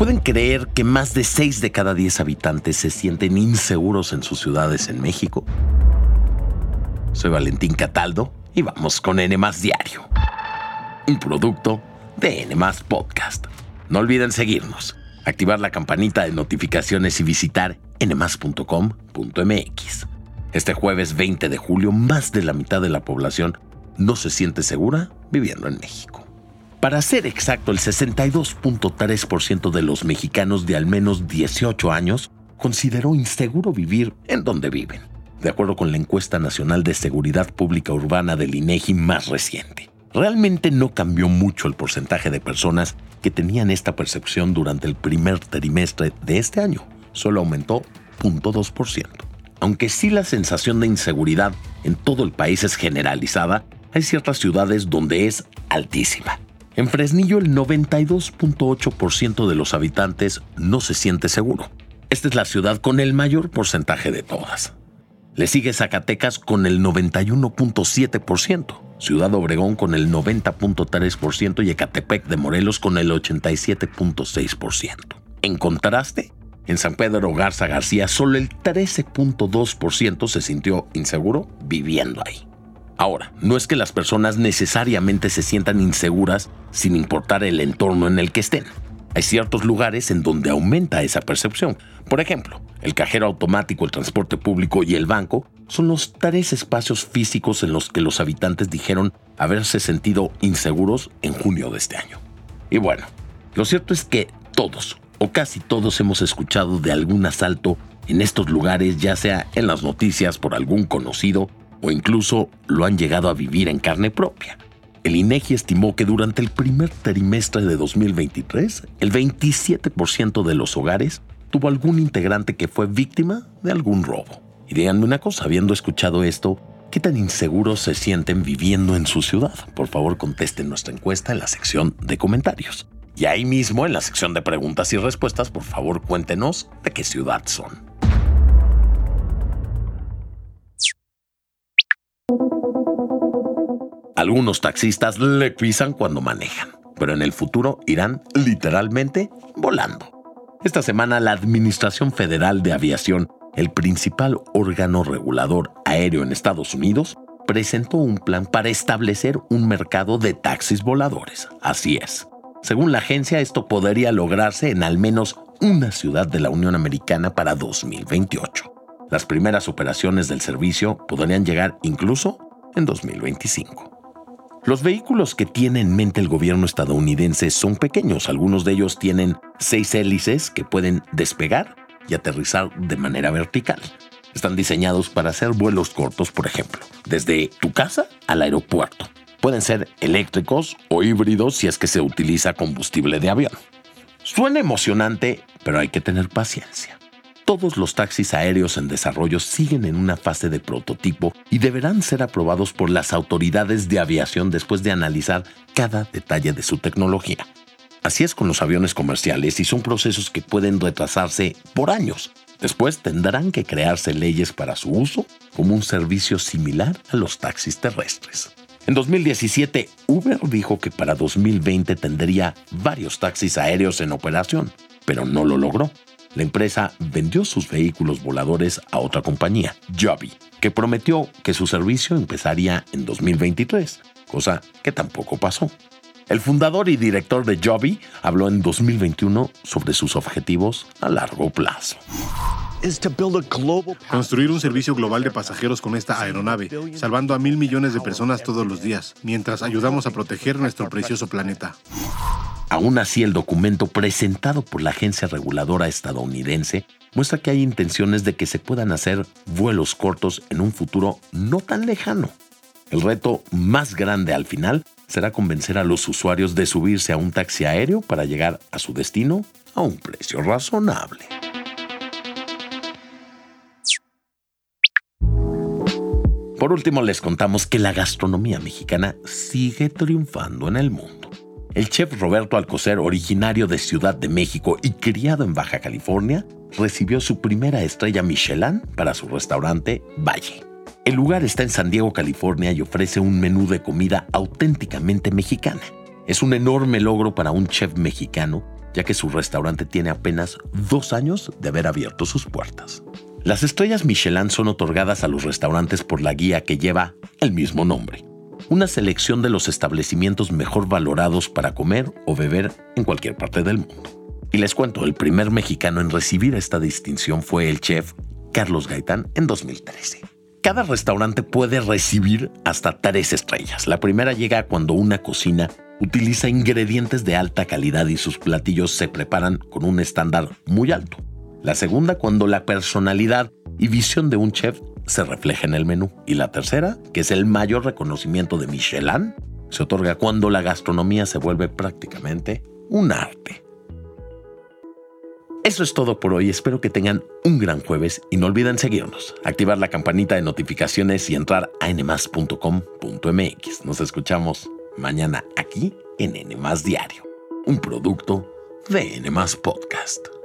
¿Pueden creer que más de 6 de cada 10 habitantes se sienten inseguros en sus ciudades en México? Soy Valentín Cataldo y vamos con N Diario, un producto de N Podcast. No olviden seguirnos, activar la campanita de notificaciones y visitar nmas.com.mx. Este jueves 20 de julio, más de la mitad de la población no se siente segura viviendo en México. Para ser exacto, el 62.3% de los mexicanos de al menos 18 años consideró inseguro vivir en donde viven, de acuerdo con la encuesta nacional de seguridad pública urbana del INEGI más reciente. Realmente no cambió mucho el porcentaje de personas que tenían esta percepción durante el primer trimestre de este año, solo aumentó 0.2%. Aunque sí la sensación de inseguridad en todo el país es generalizada, hay ciertas ciudades donde es altísima. En Fresnillo el 92.8% de los habitantes no se siente seguro. Esta es la ciudad con el mayor porcentaje de todas. Le sigue Zacatecas con el 91.7%, Ciudad Obregón con el 90.3% y Ecatepec de Morelos con el 87.6%. En contraste, en San Pedro Garza García solo el 13.2% se sintió inseguro viviendo ahí. Ahora, no es que las personas necesariamente se sientan inseguras sin importar el entorno en el que estén. Hay ciertos lugares en donde aumenta esa percepción. Por ejemplo, el cajero automático, el transporte público y el banco son los tres espacios físicos en los que los habitantes dijeron haberse sentido inseguros en junio de este año. Y bueno, lo cierto es que todos, o casi todos, hemos escuchado de algún asalto en estos lugares, ya sea en las noticias por algún conocido o incluso lo han llegado a vivir en carne propia. El INEGI estimó que durante el primer trimestre de 2023, el 27% de los hogares tuvo algún integrante que fue víctima de algún robo. Y díganme una cosa, habiendo escuchado esto, ¿qué tan inseguros se sienten viviendo en su ciudad? Por favor, contesten nuestra encuesta en la sección de comentarios. Y ahí mismo, en la sección de preguntas y respuestas, por favor, cuéntenos de qué ciudad son. Algunos taxistas le pisan cuando manejan, pero en el futuro irán literalmente volando. Esta semana la Administración Federal de Aviación, el principal órgano regulador aéreo en Estados Unidos, presentó un plan para establecer un mercado de taxis voladores. Así es. Según la agencia, esto podría lograrse en al menos una ciudad de la Unión Americana para 2028. Las primeras operaciones del servicio podrían llegar incluso en 2025. Los vehículos que tiene en mente el gobierno estadounidense son pequeños, algunos de ellos tienen seis hélices que pueden despegar y aterrizar de manera vertical. Están diseñados para hacer vuelos cortos, por ejemplo, desde tu casa al aeropuerto. Pueden ser eléctricos o híbridos si es que se utiliza combustible de avión. Suena emocionante, pero hay que tener paciencia. Todos los taxis aéreos en desarrollo siguen en una fase de prototipo y deberán ser aprobados por las autoridades de aviación después de analizar cada detalle de su tecnología. Así es con los aviones comerciales y son procesos que pueden retrasarse por años. Después tendrán que crearse leyes para su uso como un servicio similar a los taxis terrestres. En 2017, Uber dijo que para 2020 tendría varios taxis aéreos en operación, pero no lo logró la empresa vendió sus vehículos voladores a otra compañía, Joby, que prometió que su servicio empezaría en 2023, cosa que tampoco pasó. El fundador y director de Joby habló en 2021 sobre sus objetivos a largo plazo. Construir un servicio global de pasajeros con esta aeronave, salvando a mil millones de personas todos los días, mientras ayudamos a proteger nuestro precioso planeta. Aún así, el documento presentado por la agencia reguladora estadounidense muestra que hay intenciones de que se puedan hacer vuelos cortos en un futuro no tan lejano. El reto más grande al final será convencer a los usuarios de subirse a un taxi aéreo para llegar a su destino a un precio razonable. Por último, les contamos que la gastronomía mexicana sigue triunfando en el mundo. El chef Roberto Alcocer, originario de Ciudad de México y criado en Baja California, recibió su primera estrella Michelin para su restaurante Valle. El lugar está en San Diego, California y ofrece un menú de comida auténticamente mexicana. Es un enorme logro para un chef mexicano ya que su restaurante tiene apenas dos años de haber abierto sus puertas. Las estrellas Michelin son otorgadas a los restaurantes por la guía que lleva el mismo nombre, una selección de los establecimientos mejor valorados para comer o beber en cualquier parte del mundo. Y les cuento, el primer mexicano en recibir esta distinción fue el chef Carlos Gaitán en 2013. Cada restaurante puede recibir hasta tres estrellas. La primera llega cuando una cocina utiliza ingredientes de alta calidad y sus platillos se preparan con un estándar muy alto. La segunda cuando la personalidad y visión de un chef se refleja en el menú. Y la tercera, que es el mayor reconocimiento de Michelin, se otorga cuando la gastronomía se vuelve prácticamente un arte. Eso es todo por hoy, espero que tengan un gran jueves y no olviden seguirnos, activar la campanita de notificaciones y entrar a nmas.com.mx. Nos escuchamos mañana aquí en N Diario, un producto de N Podcast.